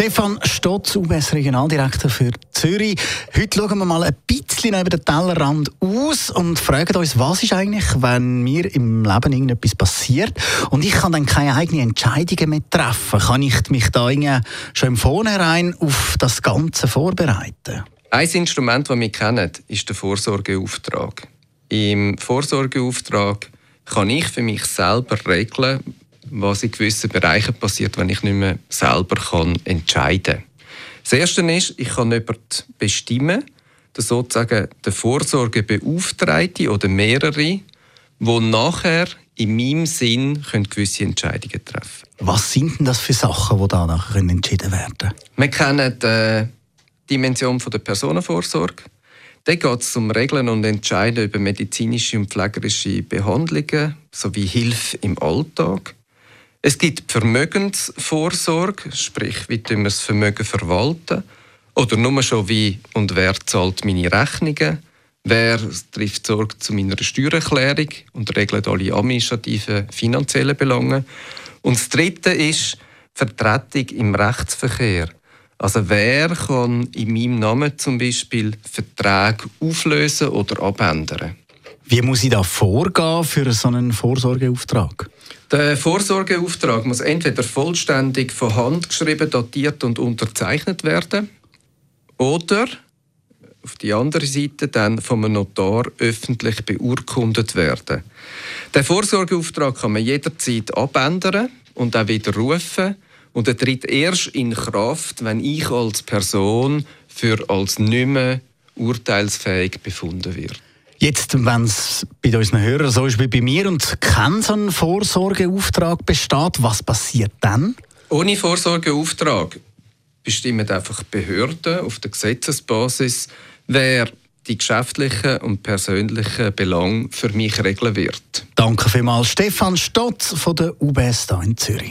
Stefan Stotz, UBS Regionaldirektor für Zürich. Heute schauen wir mal ein bisschen über den Tellerrand aus und fragen uns, was ist eigentlich, wenn mir im Leben irgendetwas passiert und ich kann dann keine eigenen Entscheidungen mehr treffen. Kann ich mich da schon im Vornherein auf das Ganze vorbereiten? Ein Instrument, das wir kennen, ist der Vorsorgeauftrag. Im Vorsorgeauftrag kann ich für mich selber regeln, was in gewissen Bereichen passiert, wenn ich nicht mehr selber kann entscheiden kann. Das Erste ist, ich kann jemanden bestimmen, der sozusagen der Vorsorgebeauftragte oder mehrere, die nachher in meinem Sinn können gewisse Entscheidungen treffen können. Was sind denn das für Sachen, die da nachher entschieden werden können? Wir kennen die Dimension der Personenvorsorge. Da geht es um Regeln und Entscheiden über medizinische und pflegerische Behandlungen sowie Hilfe im Alltag. Es gibt Vermögensvorsorge, sprich, wie wir das Vermögen verwalten. Oder nur schon wie und wer zahlt meine Rechnungen. Wer trifft Sorge zu meiner Steuererklärung und regelt alle administrativen finanziellen Belange. Und das Dritte ist Vertretung im Rechtsverkehr. Also wer kann in meinem Namen zum Beispiel Verträge auflösen oder abändern? Wie muss ich da vorgehen für so einen Vorsorgeauftrag? Der Vorsorgeauftrag muss entweder vollständig von Hand geschrieben, datiert und unterzeichnet werden oder auf die andere Seite dann vom Notar öffentlich beurkundet werden. Der Vorsorgeauftrag kann man jederzeit abändern und auch widerrufen und er tritt erst in Kraft, wenn ich als Person für als nicht mehr urteilsfähig befunden wird. Jetzt, wenn es bei unseren Hörern so ist wie bei mir und kein so ein Vorsorgeauftrag besteht, was passiert dann? Ohne Vorsorgeauftrag bestimmen einfach Behörden auf der Gesetzesbasis, wer die geschäftlichen und persönlichen Belange für mich regeln wird. Danke vielmals, Stefan Stotz von der UBS hier in Zürich.